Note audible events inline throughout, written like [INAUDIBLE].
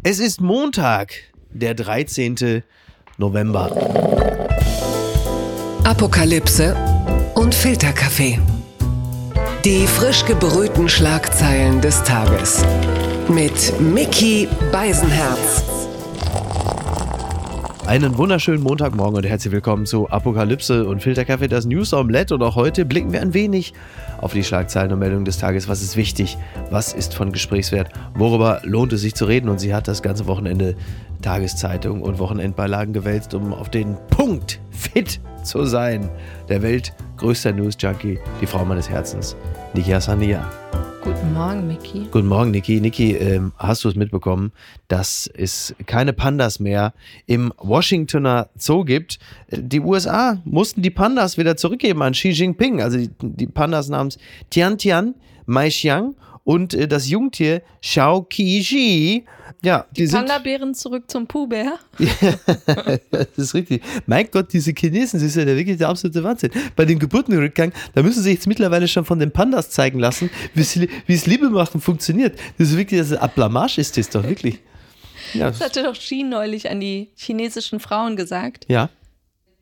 Es ist Montag, der 13. November. Apokalypse und Filterkaffee. Die frisch gebrühten Schlagzeilen des Tages. Mit Mickey Beisenherz. Einen wunderschönen Montagmorgen und herzlich willkommen zu Apokalypse und Filterkaffee, das News Omelette. Und auch heute blicken wir ein wenig auf die Schlagzeilen und Meldungen des Tages. Was ist wichtig? Was ist von Gesprächswert? Worüber lohnt es sich zu reden? Und sie hat das ganze Wochenende Tageszeitung und Wochenendbeilagen gewälzt, um auf den Punkt fit zu sein. Der Welt größter News-Junkie, die Frau meines Herzens, Niki Hassania. Guten Morgen, Mickey. Guten Morgen, Niki. Niki, ähm, hast du es mitbekommen, dass es keine Pandas mehr im Washingtoner Zoo gibt? Die USA mussten die Pandas wieder zurückgeben an Xi Jinping. Also die, die Pandas namens Tian Tian, Mai Xiang und äh, das Jungtier Xiao Qi Ja, die, die Panda-Bären zurück zum Puh-Bär. [LAUGHS] das ist richtig. Mein Gott, diese Chinesen, das ist ja wirklich der absolute Wahnsinn. Bei dem Geburtenrückgang, da müssen sie sich jetzt mittlerweile schon von den Pandas zeigen lassen, wie es Liebe machen funktioniert. Das ist wirklich, das ist Blamage ist das doch wirklich. Ja. Das hatte doch Xi neulich an die chinesischen Frauen gesagt. Ja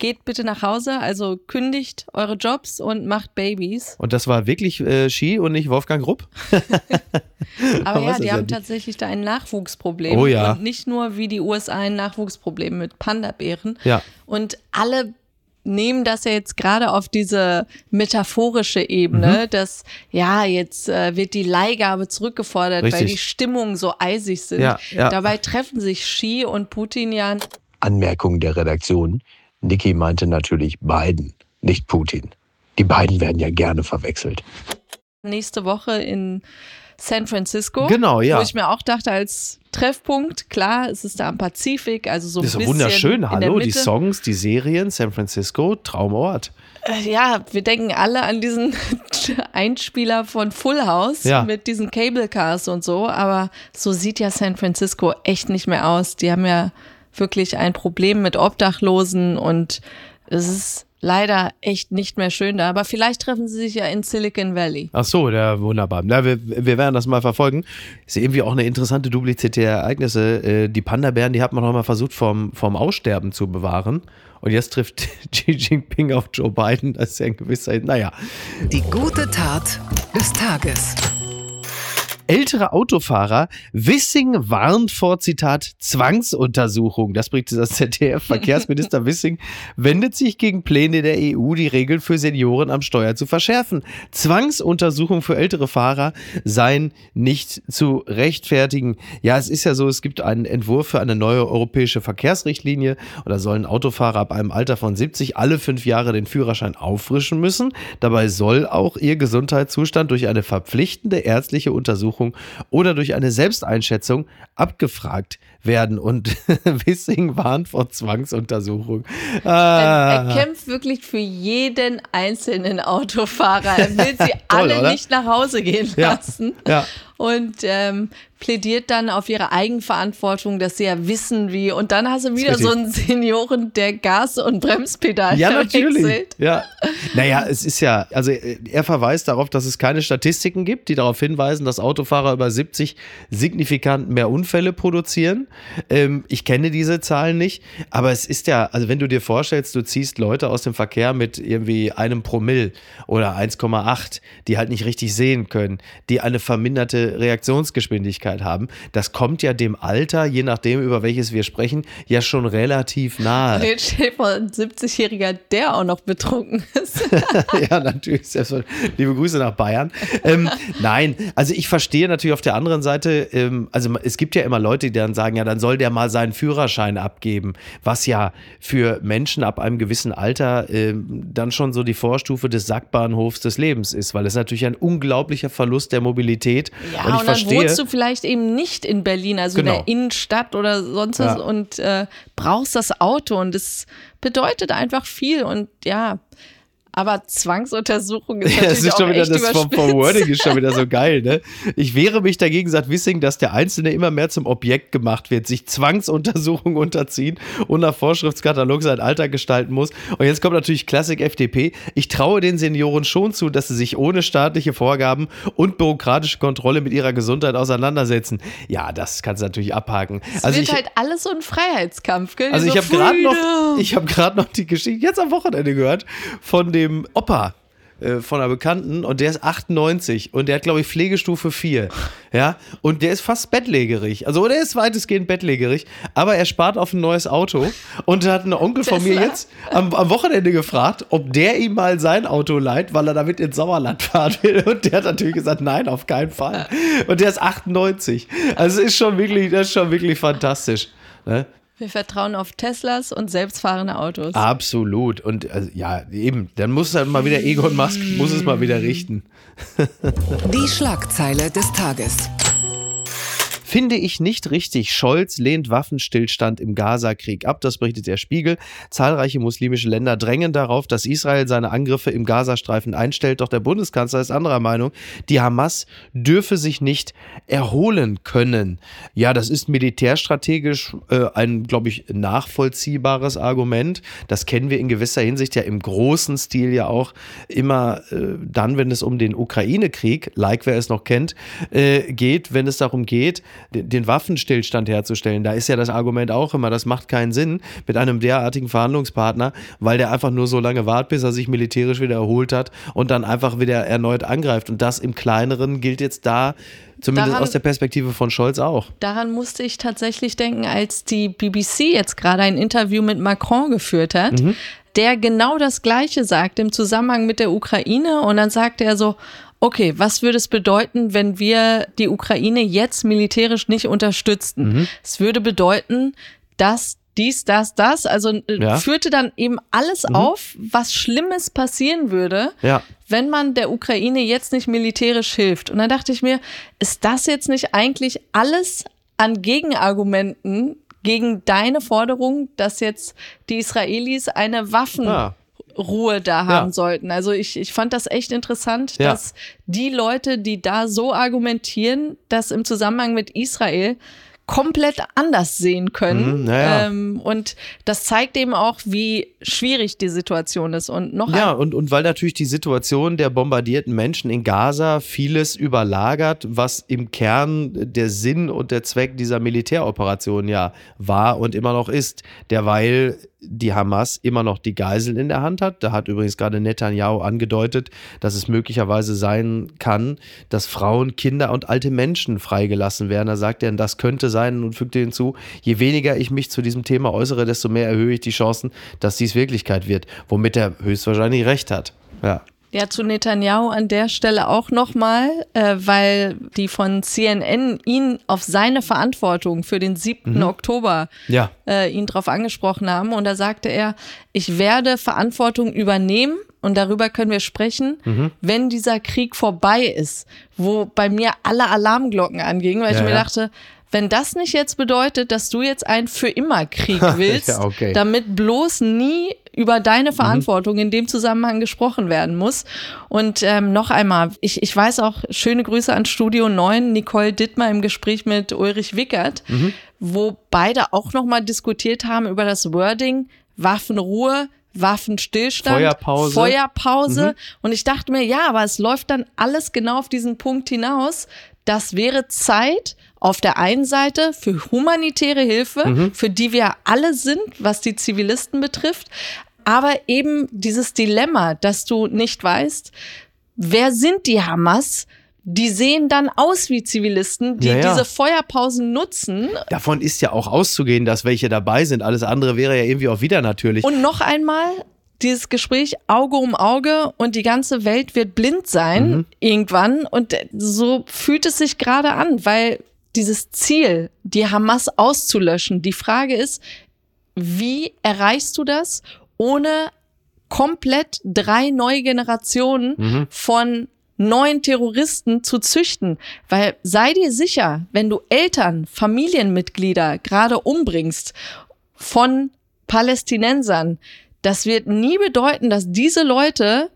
geht bitte nach Hause, also kündigt eure Jobs und macht Babys. Und das war wirklich äh, Ski und nicht Wolfgang Rupp? [LAUGHS] Aber ja, die haben tatsächlich da ein Nachwuchsproblem. Oh ja. Und nicht nur wie die USA ein Nachwuchsproblem mit Panda-Bären. Ja. Und alle nehmen das ja jetzt gerade auf diese metaphorische Ebene, mhm. dass ja, jetzt äh, wird die Leihgabe zurückgefordert, Richtig. weil die Stimmungen so eisig sind. Ja, ja. Dabei treffen sich Xi und Putin ja. Anmerkung der Redaktion. Niki meinte natürlich Biden, nicht Putin. Die beiden werden ja gerne verwechselt. Nächste Woche in San Francisco. Genau, ja. Wo ich mir auch dachte, als Treffpunkt, klar, es ist da am Pazifik, also so ein das ist bisschen. wunderschön, hallo, die Songs, die Serien, San Francisco, Traumort. Äh, ja, wir denken alle an diesen [LAUGHS] Einspieler von Full House ja. mit diesen Cable Cars und so, aber so sieht ja San Francisco echt nicht mehr aus. Die haben ja wirklich ein Problem mit Obdachlosen und es ist leider echt nicht mehr schön da. Aber vielleicht treffen sie sich ja in Silicon Valley. Ach so, ja, wunderbar. Ja, wir, wir werden das mal verfolgen. Ist irgendwie auch eine interessante Duplizität der Ereignisse. Äh, die Panda-Bären, die hat man noch mal versucht, vom, vom Aussterben zu bewahren. Und jetzt trifft [LAUGHS] Xi Jinping auf Joe Biden. Das ist ja in gewisser, naja. Die gute Tat des Tages. Ältere Autofahrer, Wissing warnt vor Zitat Zwangsuntersuchung. Das bringt das ZDF. Verkehrsminister [LAUGHS] Wissing wendet sich gegen Pläne der EU, die Regeln für Senioren am Steuer zu verschärfen. Zwangsuntersuchung für ältere Fahrer seien nicht zu rechtfertigen. Ja, es ist ja so, es gibt einen Entwurf für eine neue europäische Verkehrsrichtlinie und da sollen Autofahrer ab einem Alter von 70 alle fünf Jahre den Führerschein auffrischen müssen. Dabei soll auch ihr Gesundheitszustand durch eine verpflichtende ärztliche Untersuchung Untersuchung oder durch eine Selbsteinschätzung abgefragt werden. Und [LAUGHS] Wissing warnt vor Zwangsuntersuchung. Ah. Er, er, kämpft wirklich für jeden einzelnen Autofahrer. Er will sie [LAUGHS] Toll, alle oder? nicht nach Hause gehen lassen. Ja. ja. Und ähm, plädiert dann auf ihre Eigenverantwortung, dass sie ja wissen, wie. Und dann hast du wieder so einen Senioren, der Gas- und Bremspedal Ja, natürlich. Wechselt. Ja. Naja, es ist ja, also er verweist darauf, dass es keine Statistiken gibt, die darauf hinweisen, dass Autofahrer über 70 signifikant mehr Unfälle produzieren. Ähm, ich kenne diese Zahlen nicht, aber es ist ja, also wenn du dir vorstellst, du ziehst Leute aus dem Verkehr mit irgendwie einem Promille oder 1,8, die halt nicht richtig sehen können, die eine verminderte Reaktionsgeschwindigkeit haben, das kommt ja dem Alter, je nachdem, über welches wir sprechen, ja schon relativ nahe. Jetzt stell vor, ein 70-Jähriger, der auch noch betrunken ist. [LAUGHS] ja, natürlich. Liebe Grüße nach Bayern. Ähm, nein, also ich verstehe natürlich auf der anderen Seite, ähm, also es gibt ja immer Leute, die dann sagen, ja, dann soll der mal seinen Führerschein abgeben, was ja für Menschen ab einem gewissen Alter ähm, dann schon so die Vorstufe des Sackbahnhofs des Lebens ist, weil es natürlich ein unglaublicher Verlust der Mobilität. Ja, und ich und dann verstehe, wohnst du vielleicht eben nicht in Berlin, also Genau. in der Innenstadt oder sonst was Ja. und äh, brauchst das Auto und das bedeutet einfach viel und ja, Aber Zwangsuntersuchung ist [LAUGHS] Ja, natürlich das ist auch schon wieder das vom, vom. Wording ist schon wieder so [LAUGHS] geil, ne? Ich wehre mich dagegen, sagt Wissing, dass der Einzelne immer mehr zum Objekt gemacht wird, sich Zwangsuntersuchungen [LAUGHS] unterziehen und nach Vorschriftskatalog sein Alter gestalten muss. Und jetzt kommt natürlich Klassik FDP. Ich traue den Senioren schon zu, dass sie sich ohne staatliche Vorgaben und bürokratische Kontrolle mit ihrer Gesundheit auseinandersetzen. Ja, das kannst du natürlich abhaken. Es Also wird ich, halt alles so ein Freiheitskampf, gell? also ich So habe gerade noch, ich habe gerade noch die Geschichte jetzt am Wochenende gehört von dem Opa äh, von einer Bekannten und der ist 98 und der hat glaube ich Pflegestufe 4, [LAUGHS] ja, und der ist fast bettlägerig. Also der ist weitestgehend bettlägerig, aber er spart auf ein neues Auto und da hat ein Onkel von mir Tesla. jetzt am, am Wochenende gefragt, ob der ihm mal sein Auto leiht, weil er damit ins Sauerland fahren will und der hat natürlich gesagt, nein, auf keinen Fall. Und der ist 98. Also es ist schon wirklich, das ist schon wirklich fantastisch. Ne? Wir vertrauen auf Teslas und selbstfahrende Autos. Absolut. Und also, ja, eben, dann muss dann mal wieder Egon Musk, muss es mal wieder richten. Die Schlagzeile des Tages. Finde ich nicht richtig. Scholz lehnt Waffenstillstand im Gaza-Krieg ab. Das berichtet der Spiegel. Zahlreiche muslimische Länder drängen darauf, dass Israel seine Angriffe im Gazastreifen einstellt. Doch der Bundeskanzler ist anderer Meinung. Die Hamas dürfe sich nicht erholen können. Ja, das ist militärstrategisch äh, ein, glaube ich, nachvollziehbares Argument. Das kennen wir in gewisser Hinsicht ja im großen Stil ja auch immer äh, dann, wenn es um den Ukraine-Krieg, like wer es noch kennt, äh, geht, wenn es darum geht, den, Waffenstillstand herzustellen. Da ist ja das Argument auch immer, das macht keinen Sinn mit einem derartigen Verhandlungspartner, weil der einfach nur so lange wartet, bis er sich militärisch wieder erholt hat und dann einfach wieder erneut angreift. Und das im Kleineren gilt jetzt da, zumindest Daran- aus der Perspektive von Scholz auch. Daran musste ich tatsächlich denken, als die BBC jetzt gerade ein Interview mit Macron geführt hat, der genau das Gleiche sagt im Zusammenhang mit der Ukraine. Und dann sagte er so, okay, was würde es bedeuten, wenn wir die Ukraine jetzt militärisch nicht unterstützten? Es würde bedeuten, dass dies, das, das, also äh, Ja. führte dann eben alles auf, was Schlimmes passieren würde, Ja. wenn man der Ukraine jetzt nicht militärisch hilft. Und dann dachte ich mir, ist das jetzt nicht eigentlich alles an Gegenargumenten gegen deine Forderung, dass jetzt die Israelis eine Waffenruhe Ja. Da haben Ja. sollten? Also ich, ich fand das echt interessant, Ja. dass die Leute, die da so argumentieren, das im Zusammenhang mit Israel komplett anders sehen können. Mhm, naja. ähm, und das zeigt eben auch, wie schwierig die Situation ist. Und noch Ja, und, und weil natürlich die Situation der bombardierten Menschen in Gaza vieles überlagert, was im Kern der Sinn und der Zweck dieser Militäroperation ja war und immer noch ist. Derweil die Hamas immer noch die Geiseln in der Hand hat. Da hat übrigens gerade Netanyahu angedeutet, dass es möglicherweise sein kann, dass Frauen, Kinder und alte Menschen freigelassen werden. Da sagt er, das könnte sein und fügte hinzu, je weniger ich mich zu diesem Thema äußere, desto mehr erhöhe ich die Chancen, dass dies Wirklichkeit wird. Womit er höchstwahrscheinlich recht hat. Ja. Ja, zu Netanyahu an der Stelle auch nochmal, äh, weil die von CNN ihn auf seine Verantwortung für den 7. Oktober Ja. äh, ihn darauf angesprochen haben. Und da sagte er, ich werde Verantwortung übernehmen und darüber können wir sprechen, wenn dieser Krieg vorbei ist, wo bei mir alle Alarmglocken angingen, weil Ja, ich mir ja. dachte, wenn das nicht jetzt bedeutet, dass du jetzt einen für immer Krieg [LAUGHS] willst, Ja, okay. damit bloß nie über deine Verantwortung in dem Zusammenhang gesprochen werden muss. Und ähm, noch einmal, ich, ich weiß auch, schöne Grüße an Studio 9, Nicole Dittmer im Gespräch mit Ulrich Wickert, wo beide auch nochmal diskutiert haben über das Wording Waffenruhe, Waffenstillstand, Feuerpause. Feuerpause. Und ich dachte mir, ja, aber es läuft dann alles genau auf diesen Punkt hinaus. Das wäre Zeit auf der einen Seite für humanitäre Hilfe, für die wir alle sind, was die Zivilisten betrifft, aber eben dieses Dilemma, dass du nicht weißt, wer sind die Hamas? Die sehen dann aus wie Zivilisten, die Ja, ja. diese Feuerpausen nutzen. Davon ist ja auch auszugehen, dass welche dabei sind. Alles andere wäre ja irgendwie auch wieder natürlich. Und noch einmal dieses Gespräch Auge um Auge und die ganze Welt wird blind sein irgendwann. Und so fühlt es sich gerade an, weil dieses Ziel, die Hamas auszulöschen, die Frage ist, wie erreichst du das, ohne komplett drei neue Generationen von neuen Terroristen zu züchten. Weil sei dir sicher, wenn du Eltern, Familienmitglieder gerade umbringst von Palästinensern, das wird nie bedeuten, dass diese Leute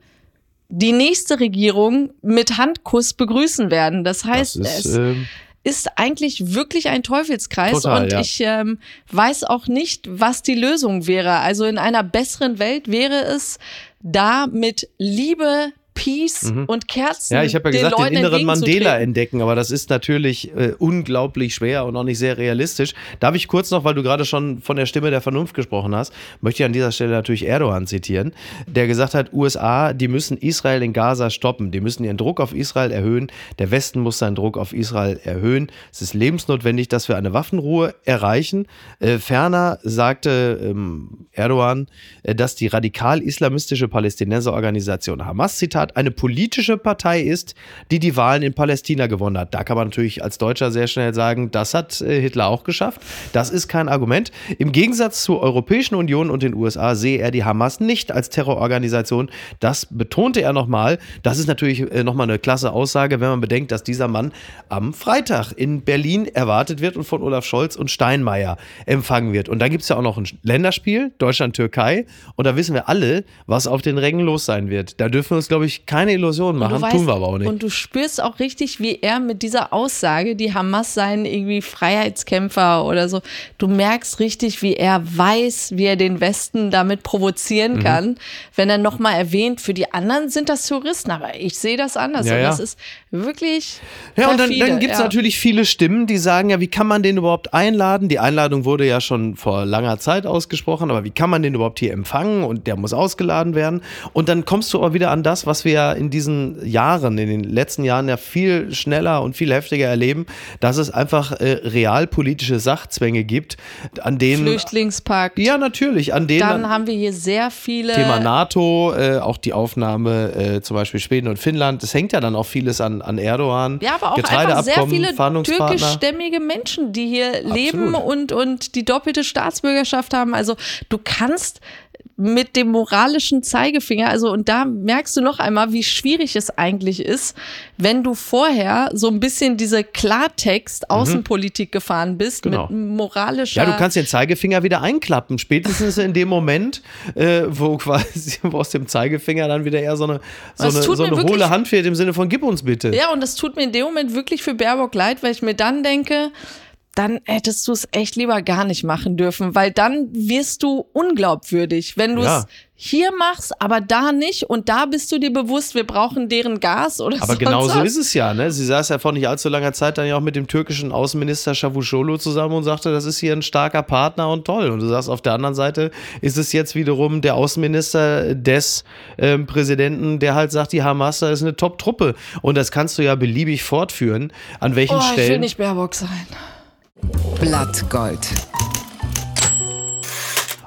die nächste Regierung mit Handkuss begrüßen werden. Das heißt, das ist, es ähm, ist eigentlich wirklich ein Teufelskreis Total, und ja. ich ähm, weiß auch nicht, was die Lösung wäre. Also in einer besseren Welt wäre es da mit Liebe, Peace und Kerzen Mhm. Ja, ich habe ja den gesagt, den Leuten inneren Mandela entdecken, aber das ist natürlich äh, unglaublich schwer und auch nicht sehr realistisch. Darf ich kurz noch, weil du gerade schon von der Stimme der Vernunft gesprochen hast, möchte ich an dieser Stelle natürlich Erdogan zitieren, der gesagt hat, USA, die müssen Israel in Gaza stoppen, die müssen ihren Druck auf Israel erhöhen, der Westen muss seinen Druck auf Israel erhöhen. Es ist lebensnotwendig, dass wir eine Waffenruhe erreichen. Äh, ferner sagte ähm, Erdogan, äh, dass die radikal-islamistische Palästinenserorganisation Hamas, Zitat, eine politische Partei ist, die die Wahlen in Palästina gewonnen hat. Da kann man natürlich als Deutscher sehr schnell sagen, das hat äh, Hitler auch geschafft. Das ist kein Argument. Im Gegensatz zur Europäischen Union und den USA sehe er die Hamas nicht als Terrororganisation. Das betonte er nochmal. Das ist natürlich äh, nochmal eine klasse Aussage, wenn man bedenkt, dass dieser Mann am Freitag in Berlin erwartet wird und von Olaf Scholz und Steinmeier empfangen wird. Und da gibt es ja auch noch ein Länderspiel, Deutschland-Türkei. Und da wissen wir alle, was auf den Rängen los sein wird. Da dürfen wir uns, glaube ich, keine Illusionen machen. weißt- Tun wir aber auch nicht. Und du spürst auch richtig, wie er mit dieser Aussage, die Hamas seien irgendwie Freiheitskämpfer oder so, du merkst richtig, wie er weiß, wie er den Westen damit Mhm. provozieren kann, wenn er nochmal erwähnt, für die anderen sind das Touristen, aber ich sehe das anders. Ja, und ja. das ist wirklich. Ja, und dann, perfide, dann gibt es ja. natürlich viele Stimmen, die sagen, ja, wie kann man den überhaupt einladen? Die Einladung wurde ja schon vor langer Zeit ausgesprochen, aber wie kann man den überhaupt hier empfangen? Und der muss ausgeladen werden. Und dann kommst du aber wieder an das, was wir ja in diesen Jahren, in den letzten Jahren ja viel schneller und viel heftiger erleben, dass es einfach äh, realpolitische Sachzwänge gibt, an denen. Flüchtlingspakt. Ja, natürlich, an denen. Dann haben wir hier sehr viele. Thema NATO, äh, auch die Aufnahme äh, zum Beispiel Schweden und Finnland. Das hängt ja dann auch vieles an, an Erdogan. Ja, aber auch einfach sehr viele türkischstämmige Menschen, die hier leben und, und die doppelte Staatsbürgerschaft haben. Also du kannst mit dem moralischen Zeigefinger, also und da merkst du noch einmal, wie schwierig es eigentlich ist, wenn du vorher so ein bisschen diese Klartext-Außenpolitik gefahren bist Mhm. Genau. mit moralischer. Ja, du kannst den Zeigefinger wieder einklappen. Spätestens in dem Moment, äh, wo quasi [LAUGHS] wo aus dem Zeigefinger dann wieder eher so eine, so eine, so eine hohle Hand fehlt im Sinne von gib uns bitte. Ja, und das tut mir in dem Moment wirklich für Baerbock leid, weil ich mir dann denke, dann hättest du es echt lieber gar nicht machen dürfen, weil dann wirst du unglaubwürdig, wenn du es Ja. hier machst, aber da nicht und da bist du dir bewusst, wir brauchen deren Gas oder Aber sonst genau so ist es ja. Ne? Sie saß ja vor nicht allzu langer Zeit dann ja auch mit dem türkischen Außenminister Cavusoglu zusammen und sagte, das ist hier ein starker Partner und toll. Und du sagst, auf der anderen Seite ist es jetzt wiederum der Außenminister des ähm, Präsidenten, der halt sagt, die Hamas da ist eine Top-Truppe. Und das kannst du ja beliebig fortführen. An welchen Oh, ich will Stellen. nicht Baerbock sein. Blattgold.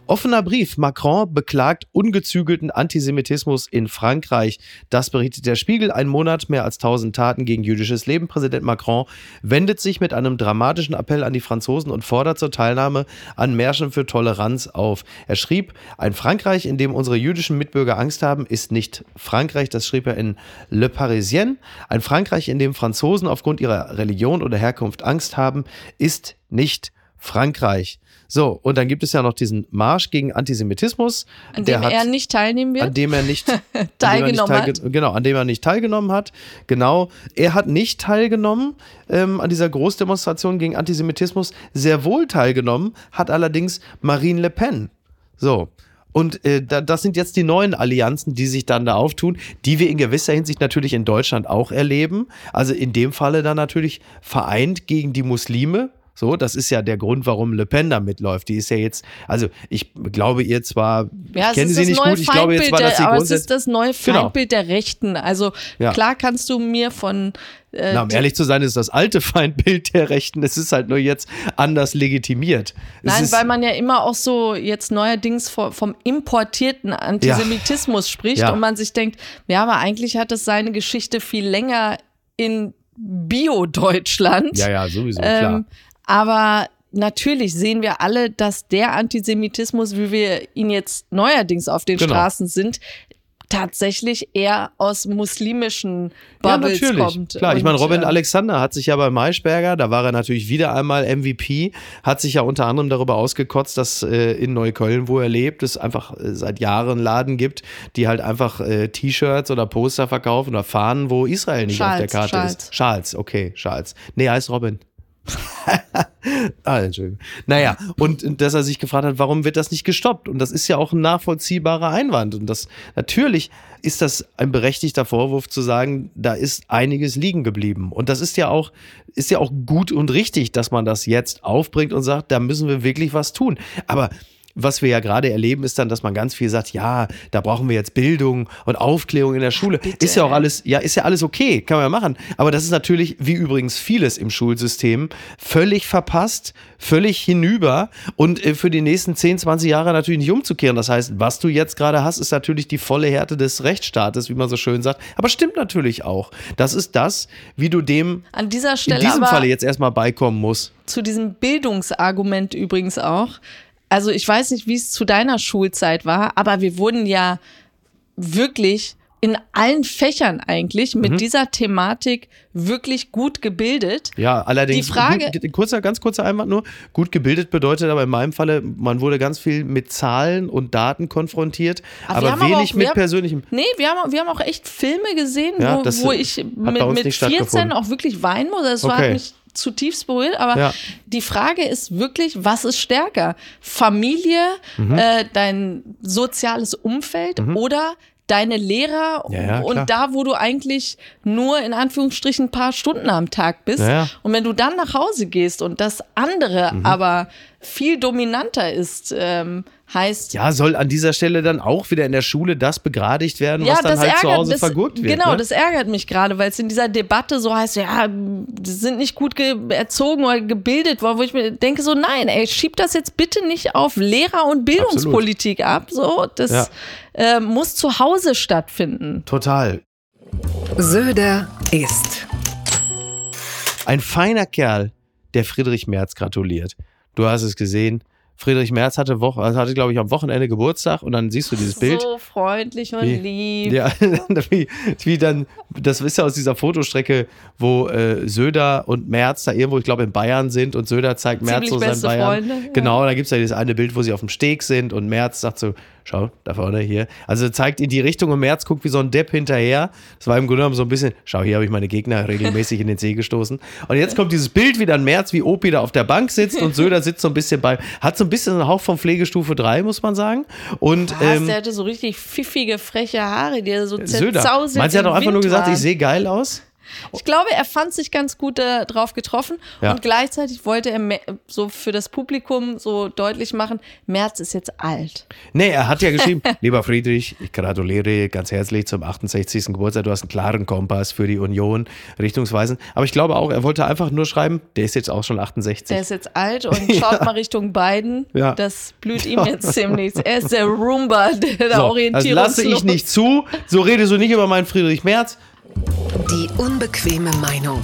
Offener Brief. Macron beklagt ungezügelten Antisemitismus in Frankreich. Das berichtet der Spiegel. Ein Monat mehr als 1000 Taten gegen jüdisches Leben. Präsident Macron wendet sich mit einem dramatischen Appell an die Franzosen und fordert zur Teilnahme an Märschen für Toleranz auf. Er schrieb, ein Frankreich, in dem unsere jüdischen Mitbürger Angst haben, ist nicht Frankreich. Das schrieb er in Le Parisien. Ein Frankreich, in dem Franzosen aufgrund ihrer Religion oder Herkunft Angst haben, ist nicht Frankreich. So, und dann gibt es ja noch diesen Marsch gegen Antisemitismus. An dem hat, er nicht teilnehmen wird. an dem er nicht [LAUGHS] dem er nicht Teilgenommen teilge- Genau, an dem er nicht teilgenommen hat. Genau, er hat nicht teilgenommen ähm, an dieser Großdemonstration gegen Antisemitismus. Sehr wohl teilgenommen hat allerdings Marine Le Pen. So. Und äh, da, das sind jetzt die neuen Allianzen, die sich dann da auftun, die wir in gewisser Hinsicht natürlich in Deutschland auch erleben. Also in dem Falle dann natürlich vereint gegen die Muslime. So, das ist ja der Grund, warum Le Pen da mitläuft. Die ist ja jetzt, also ich glaube ihr zwar, Ja, ich kenne sie nicht gut, ich glaube jetzt der, dass sie aber es ist das neue Genau. Feindbild der Rechten. Also Ja. klar kannst du mir von äh, Na, um ehrlich zu sein, ist das alte [LAUGHS] Feindbild der Rechten. Es ist halt nur jetzt anders legitimiert. Es Nein, weil man ja immer auch so jetzt neuerdings vo- vom importierten Antisemitismus spricht Ja. und man sich denkt, ja, aber eigentlich hat es seine Geschichte viel länger in Bio-Deutschland. ja, ja, sowieso, klar. Aber natürlich sehen wir alle, dass der Antisemitismus, wie wir ihn jetzt neuerdings auf den Genau. Straßen sind, tatsächlich eher aus muslimischen Ja, Bubbles natürlich. kommt. Klar, ich Und, meine, Robin äh, Alexander hat sich ja bei Maischberger, da war er natürlich wieder einmal MVP, hat sich ja unter anderem darüber ausgekotzt, dass äh, in Neukölln, wo er lebt, es einfach äh, seit Jahren Laden gibt, die halt einfach äh, T-Shirts oder Poster verkaufen oder Fahnen, wo Israel nicht auf der Schals, Karte Schals. ist. Charles, okay, Charles. Nee, heißt Robin. [LAUGHS] ah, Entschuldigung. Naja, und, dass er sich gefragt hat, warum wird das nicht gestoppt? Und das ist ja auch ein nachvollziehbarer Einwand. Und das natürlich ist das ein berechtigter Vorwurf zu sagen, da ist einiges liegen geblieben. Und das ist ja auch, ist ja auch gut und richtig, dass man das jetzt aufbringt und sagt, da müssen wir wirklich was tun. Aber was wir ja gerade erleben, ist dann, dass man ganz viel sagt, ja, da brauchen wir jetzt Bildung und Aufklärung in der Schule. bitte. Ist ja auch alles, ja, ist ja alles okay, kann man ja machen. Aber das ist natürlich, wie übrigens vieles im Schulsystem, völlig verpasst, völlig hinüber und äh, für die nächsten 10, 20 Jahre natürlich nicht umzukehren. Das heißt, was du jetzt gerade hast, ist natürlich die volle Härte des Rechtsstaates, wie man so schön sagt. Aber stimmt natürlich auch. Das ist das, wie du dem An dieser in Stelle diesem aber Falle jetzt erstmal beikommen musst. zu diesem Bildungsargument übrigens auch. Also ich weiß nicht, wie es zu deiner Schulzeit war, aber wir wurden ja wirklich in allen Fächern eigentlich mit Mhm. dieser Thematik wirklich gut gebildet. Ja, allerdings, Die Frage- gut, kurzer, ganz kurzer Einwand nur, gut gebildet bedeutet aber in meinem Falle, man wurde ganz viel mit Zahlen und Daten konfrontiert, Aber wir aber aber wenig auch- mit haben- persönlichem. Nee, wir haben, wir haben auch echt Filme gesehen, Ja, wo, wo ich mit, mit nicht 14 stattgefunden. auch wirklich weinen muss. Das Okay. hat mich zutiefst berührt. Aber Ja. die Frage ist wirklich, was ist stärker? Familie, Mhm. äh, dein soziales Umfeld oder deine Lehrer Ja, ja, klar. und da, wo du eigentlich nur in Anführungsstrichen ein paar Stunden am Tag bist. Ja, ja. Und wenn du dann nach Hause gehst und das andere Mhm. aber viel dominanter ist, ähm, heißt Ja, soll an dieser Stelle dann auch wieder in der Schule das begradigt werden, was dann halt zu Hause das, vergurkt wird. Genau, ne? das ärgert mich gerade, weil es in dieser Debatte so heißt, ja, die sind nicht gut ge erzogen oder gebildet worden, wo ich mir denke so, nein, ey, schieb das jetzt bitte nicht auf Lehrer- und Bildungspolitik ab, so, das Ja. Äh, muss zu Hause stattfinden. Total. Söder ist. Ein feiner Kerl, der Friedrich Merz gratuliert. Du hast es gesehen. Friedrich Merz hatte, Woche, also hatte glaube ich, am Wochenende Geburtstag und dann siehst du dieses Bild. So freundlich und Wie- lieb. Ja, [LAUGHS] wie, wie dann, das ist ja aus dieser Fotostrecke, wo äh, Söder und Merz da irgendwo, ich glaube, in Bayern sind und Söder zeigt Merz Ziemlich so sein Bayern. Freunde, ja. Genau, da gibt es ja dieses eine Bild, wo sie auf dem Steg sind und Merz sagt so, schau, da vorne hier. Also zeigt in die Richtung und Merz guckt wie so ein Depp hinterher. Das war im Grunde genommen so ein bisschen, schau, hier habe ich meine Gegner regelmäßig in den See gestoßen. Und jetzt kommt dieses Bild, wie dann Merz wie Opi da auf der Bank sitzt und Söder sitzt so ein bisschen bei, hat so ein bisschen einen Hauch von Pflegestufe 3, muss man sagen. Und Was, ähm, der hatte so richtig pfiffige, freche Haare, die er so Söder. zerzauselt Meinst du, er hat doch einfach nur gesagt, waren. ich sehe geil aus? Ich glaube, er fand sich ganz gut äh, drauf getroffen Ja. und gleichzeitig wollte er so für das Publikum so deutlich machen, Merz ist jetzt alt. Nee, er hat ja [LAUGHS] geschrieben, lieber Friedrich, ich gratuliere ganz herzlich zum 68. Geburtstag. Du hast einen klaren Kompass für die Union, richtungsweisend. Aber ich glaube auch, er wollte einfach nur schreiben, der ist jetzt auch schon 68. Der ist jetzt alt [LAUGHS] und schaut mal Richtung Biden. Ja. Das blüht [LAUGHS] ihm jetzt demnächst. Er ist der Roomba, der so, das Orientierungslos. lasse ich nicht zu. So redest du nicht über meinen Friedrich Merz. Die unbequeme Meinung.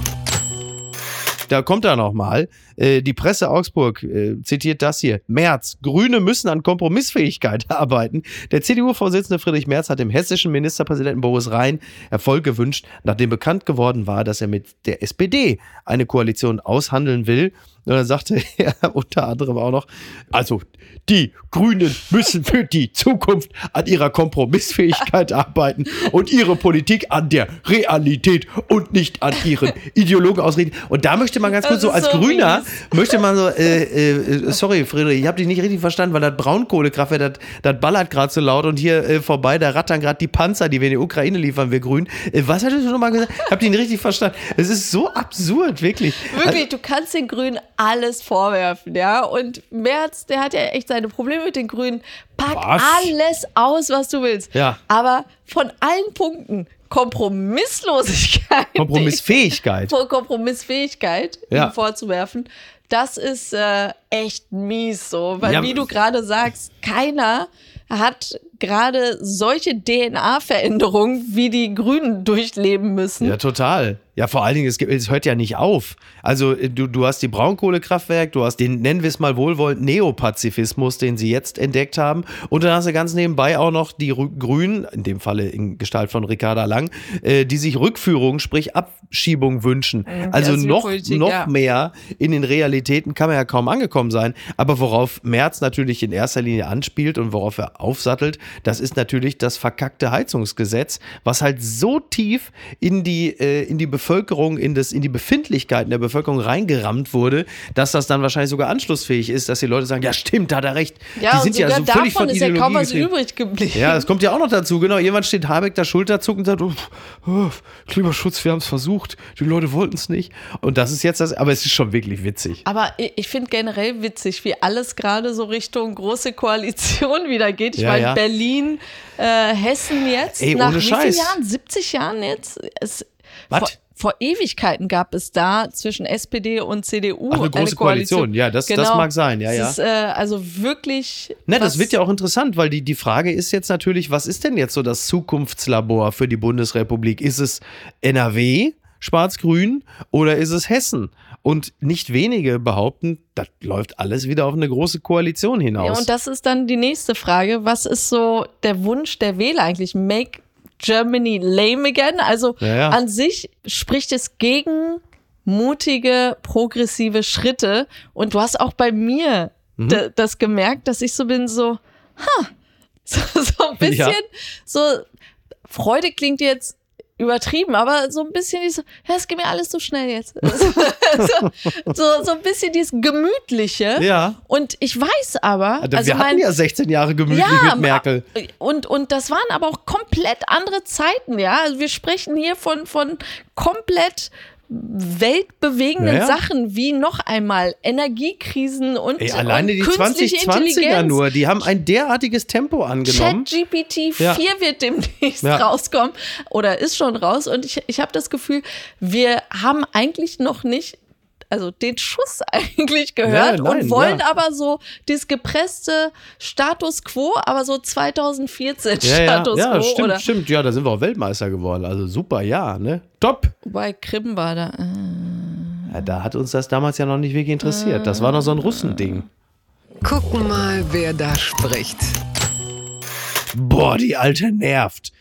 Da kommt er nochmal. Äh, die Presse Augsburg äh, zitiert das hier. Merz, Grüne müssen an Kompromissfähigkeit [LAUGHS] arbeiten. Der CDU-Vorsitzende Friedrich Merz hat dem hessischen Ministerpräsidenten Boris Rhein Erfolg gewünscht, nachdem bekannt geworden war, dass er mit der SPD eine Koalition aushandeln will. Und dann sagte [LAUGHS] er unter anderem auch noch, also die Grünen müssen für die Zukunft an ihrer Kompromissfähigkeit [LAUGHS] arbeiten und ihre Politik an der Realität und nicht an ihren [LAUGHS] Ideologen ausrichten. Und da möchte man ganz kurz so als so Grüner, mies. möchte man so, äh, äh, sorry Friedrich, ich habe dich nicht richtig verstanden, weil das Braunkohlekraftwerk, das, ballert gerade so laut und hier äh, vorbei, da rattern gerade die Panzer, die wir in die Ukraine liefern, wir Grünen. Äh, was hattest du nochmal gesagt? Ich habe dich nicht richtig verstanden. Es ist so absurd, wirklich. Wirklich, du kannst den Grünen alles vorwerfen, ja. Und Merz, der hat ja echt seine Probleme mit den Grünen. Pack Was? alles aus, was du willst. Ja. Aber von allen Punkten Kompromisslosigkeit. Kompromissfähigkeit. Vor Kompromissfähigkeit Ja. ihm vorzuwerfen, das ist äh, echt mies so. Weil, Ja. wie du gerade sagst, keiner hat gerade solche DNA-Veränderungen wie die Grünen durchleben müssen. Ja, total. Ja, vor allen Dingen, es, gibt, es hört ja nicht auf. Also äh, du, du hast die Braunkohlekraftwerk, du hast den, nennen wir es mal wohlwollend, Neopazifismus, den sie jetzt entdeckt haben. Und dann hast du ganz nebenbei auch noch die Rü- Grünen, in dem Falle in Gestalt von Ricarda Lang, äh, die sich Rückführung, sprich Abschiebung wünschen. Also noch, noch ja. mehr in den Realitäten kann man ja kaum angekommen sein. Aber worauf Merz natürlich in erster Linie anspielt und worauf er aufsattelt, das ist natürlich das verkackte Heizungsgesetz, was halt so tief in die, äh, in die Bevölkerung, in, das, in die Befindlichkeiten der Bevölkerung reingerammt wurde, dass das dann wahrscheinlich sogar anschlussfähig ist, dass die Leute sagen, ja stimmt, da hat er recht. Ja, die und sind ja so völlig davon von ist ja Ideologie kaum was getrieben. übrig geblieben. Ja, das kommt ja auch noch dazu. Genau, jemand steht Habeck da schulterzuckend und sagt, oh, oh, Klimaschutz, wir haben es versucht, die Leute wollten es nicht. Und das ist jetzt das, aber es ist schon wirklich witzig. Aber ich, ich finde generell witzig, wie alles gerade so Richtung große Koalition [LAUGHS] wieder geht. Ich Ja, meine, ja. Berlin, äh, Hessen jetzt, Ey, nach ohne wie vielen Scheiß. Jahren? 70 Jahren jetzt? Es, Was? Vor, vor Ewigkeiten gab es da zwischen SPD und CDU Ach, eine große Koalition. Ja, das- das mag sein. Ja, ja. Ist, äh, also wirklich. Ne, das wird ja auch interessant, weil die, die Frage ist jetzt natürlich, was ist denn jetzt so das Zukunftslabor für die Bundesrepublik? Ist es NRW, schwarz-grün, oder ist es Hessen? Und nicht wenige behaupten, das läuft alles wieder auf eine große Koalition hinaus. Ja, und das ist dann die nächste Frage. Was ist so der Wunsch der Wähler eigentlich? Make Germany lame again? Also Ja, ja. an sich spricht es gegen mutige, progressive Schritte. Und du hast auch bei mir Mhm. das gemerkt, dass ich so bin, so, ha, [LAUGHS] so, so ein bisschen, Ja. so, Freude klingt jetzt übertrieben, aber so ein bisschen, ja, es geht mir alles so schnell jetzt. [LAUGHS] so, so, so ein bisschen dieses Gemütliche. Ja. Und ich weiß aber, Also, also wir hatten mein, ja 16 Jahre gemütlich ja, mit Merkel. Und, und das waren aber auch komplett andere Zeiten, ja. Also wir sprechen hier von, von komplett weltbewegenden Ja, ja. Sachen wie noch einmal Energiekrisen und, Ey, alleine und die künstliche 2020er Intelligenz. nur, die haben ein derartiges Tempo angenommen. ChatGPT 4 Ja. wird demnächst Ja. rauskommen oder ist schon raus und ich, ich habe das Gefühl, wir haben eigentlich noch nicht also den Schuss [LAUGHS] eigentlich gehört Ja, nein, und wollen ja. aber so das gepresste Status quo, aber so 2014 Ja, ja, Status ja quo stimmt, oder stimmt. Ja, da sind wir auch Weltmeister geworden. Also super, ja, ne? Top. wobei Krim war da. Äh. Ja, da hat uns das damals ja noch nicht wirklich interessiert. Das war noch so ein Russending. Gucken mal, wer da spricht. Boah, die Alte nervt.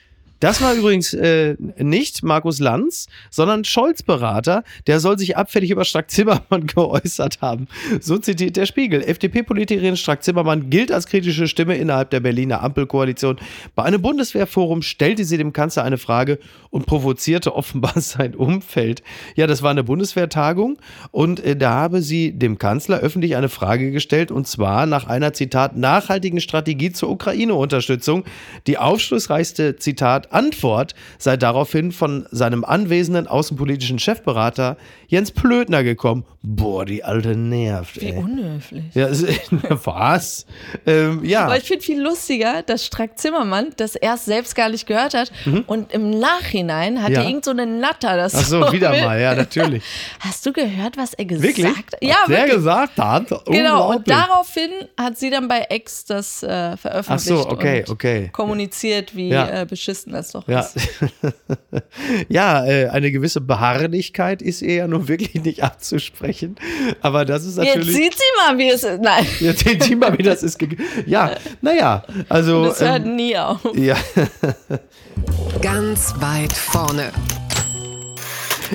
Das war übrigens äh, nicht Markus Lanz, sondern Scholz-Berater. Der soll sich abfällig über Strack-Zimmermann [LAUGHS] geäußert haben. So zitiert der Spiegel. FDP-Politikerin Strack-Zimmermann gilt als kritische Stimme innerhalb der Berliner Ampelkoalition. Bei einem Bundeswehrforum stellte sie dem Kanzler eine Frage und provozierte offenbar [LAUGHS] sein Umfeld. Ja, das war eine Bundeswehrtagung und äh, da habe sie dem Kanzler öffentlich eine Frage gestellt und zwar nach einer, Zitat, nachhaltigen Strategie zur Ukraine-Unterstützung. Die aufschlussreichste, Zitat, Antwort sei daraufhin von seinem anwesenden außenpolitischen Chefberater Jens Plötner gekommen. Boah, die alte nervt, Wie ey. unhöflich. Ja, [LAUGHS] was? Ähm, ja. Aber ich finde viel lustiger, dass Strack Zimmermann das erst selbst gar nicht gehört hat und im Nachhinein hat Mhm. Ja. ja. irgend so eine Natter das Ach so, [LAUGHS] wieder mal, ja, natürlich. Hast du gehört, was er gesagt Wirklich? hat? Ja, Was wirklich. gesagt hat? Genau, und daraufhin hat sie dann bei X das äh, veröffentlicht Ach so, okay, und okay. kommuniziert, wie Ja. äh, beschissen das doch Ja, ist. [LAUGHS] ja äh, eine gewisse Beharrlichkeit ist ihr ja nun wirklich nicht abzusprechen. Aber das ist Jetzt natürlich. sieht sie mal, wie es ist. Nein, Ja, den Thema, wie das ist. Ja, naja, also. das hört Ähm, nie auf. ja, [LAUGHS] Ganz weit vorne.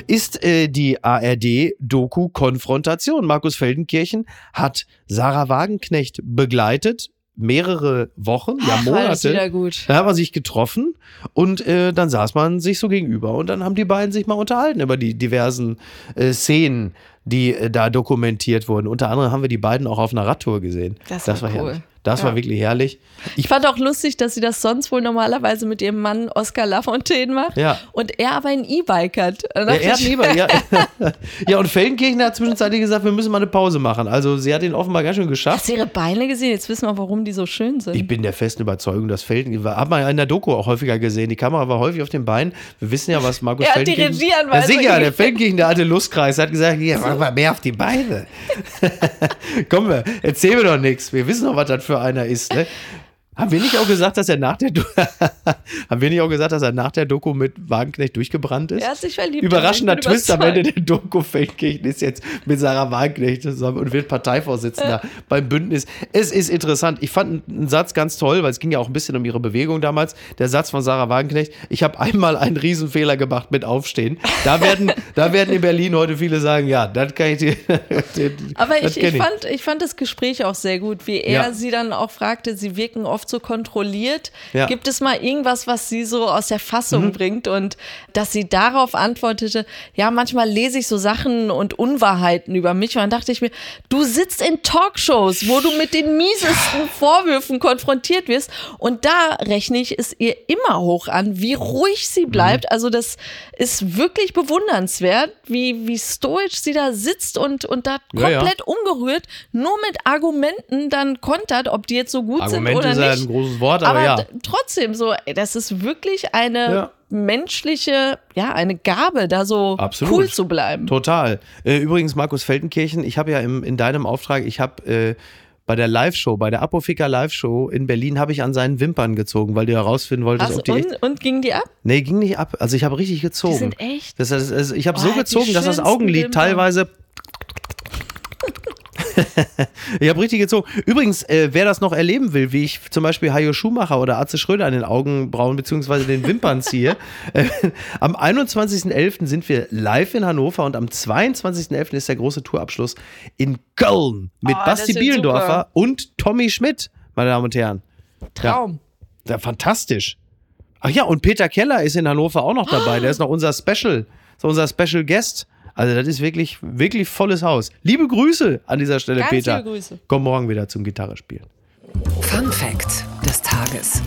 ist äh, die ARD-Doku Konfrontation. Markus Feldenkirchen hat Sarah Wagenknecht begleitet. Mehrere Wochen, ja Ach, das Monate. Da hat man sich getroffen und äh, dann saß man sich so gegenüber und dann haben die beiden sich mal unterhalten über die diversen äh, Szenen, die äh, da dokumentiert wurden. Unter anderem haben wir die beiden auch auf einer Radtour gesehen. Das war cool. herrlich. Das Ja. war wirklich herrlich. Ich fand auch lustig, dass sie das sonst wohl normalerweise mit ihrem Mann Oskar Lafontaine macht. Ja. Und er aber ein E-Bike hat. Ja, er hat ich, lieber, ja. [LAUGHS] ja, und Feldenkirchen hat zwischenzeitlich gesagt, wir müssen mal eine Pause machen. Also sie hat ihn offenbar ganz schön geschafft. Hast du ihre Beine gesehen? Jetzt wissen wir, warum die so schön sind. Ich bin der festen Überzeugung, dass Felden, hat man ja in der Doku auch häufiger gesehen, die Kamera war häufig auf den Beinen. Wir wissen ja, was Markus Er hat die Feldenkirchen... Regieanweisung Ja, sicher, der. Feldenkirchen, der alte Lustkreis, hat gesagt, hier, mach mal mehr auf die Beine. [LAUGHS] Komm, wir, erzähl mir doch nichts. Wir wissen doch, was das für einer ist. Ne? [LAUGHS] Haben wir nicht auch gesagt, dass er nach der Do [LAUGHS] haben wir nicht auch gesagt, dass er nach der Doku mit Wagenknecht durchgebrannt ist? Er hat sich verliebt. Überraschender Twist am Ende der Doku. Feldkirchen ist jetzt mit Sarah Wagenknecht zusammen und wird Parteivorsitzender [LAUGHS] beim Bündnis. Es ist interessant. Ich fand einen Satz ganz toll, weil es ging ja auch ein bisschen um ihre Bewegung damals. Der Satz von Sarah Wagenknecht. Ich habe einmal einen Riesenfehler gemacht mit Aufstehen. Da werden, [LAUGHS] da werden in Berlin heute viele sagen, ja, das kann ich dir. Aber ich, ich, fand, ich fand das Gespräch auch sehr gut, wie er Ja. sie dann auch fragte, sie wirken oft so kontrolliert. Ja. Mhm. Gibt es mal irgendwas, was sie so aus der Fassung bringt? Und dass sie darauf antwortete, ja, manchmal lese ich so Sachen und Unwahrheiten über mich. Und dann dachte ich mir, du sitzt in Talkshows, wo du mit den miesesten Vorwürfen konfrontiert wirst. Und da rechne ich es ihr immer hoch an, wie ruhig sie Mhm. bleibt. Also das ist wirklich bewundernswert, wie, wie stoisch sie da sitzt und, und da Ja, ja. komplett ungerührt, nur mit Argumenten dann kontert, ob die jetzt so gut Argument sind oder ist ja nicht. ein großes Wort, aber, ja. d- trotzdem so, das ist wirklich eine Ja. menschliche, ja, eine Gabe, da so Absolut. cool zu bleiben. Total. Äh, übrigens, Markus Feldenkirchen, ich habe ja im, in deinem Auftrag, ich habe äh, bei der Live-Show, bei der Apotheker Live-Show in Berlin, habe ich an seinen Wimpern gezogen, weil du herausfinden wolltest, Also, ob die echt. und, und ging die ab? Nee, ging nicht ab. Also ich habe richtig gezogen. Die sind echt. Das, also ich habe Oh, so die gezogen, dass das Augenlid Wimpern. teilweise. [LAUGHS] ich habe richtig gezogen. Übrigens, äh, wer das noch erleben will, wie ich zum Beispiel Hajo Schumacher oder Atze Schröder an den Augenbrauen bzw. den Wimpern ziehe, [LAUGHS] äh, am 21.11. sind wir live in Hannover und am 22.11. ist der große Tourabschluss in Köln mit Oh, Basti Bielendorfer super. und Tommy Schmidt, meine Damen und Herren. Traum. Ja, fantastisch. Ach ja, und Peter Keller ist in Hannover auch noch dabei. [GASPS] Der ist noch unser Special, so unser Special Guest. Also das ist wirklich, wirklich volles Haus. Liebe Grüße an dieser Stelle, Ganz Peter. liebe Grüße. Komm morgen wieder zum Gitarre spielen. Fun Fact des Tages.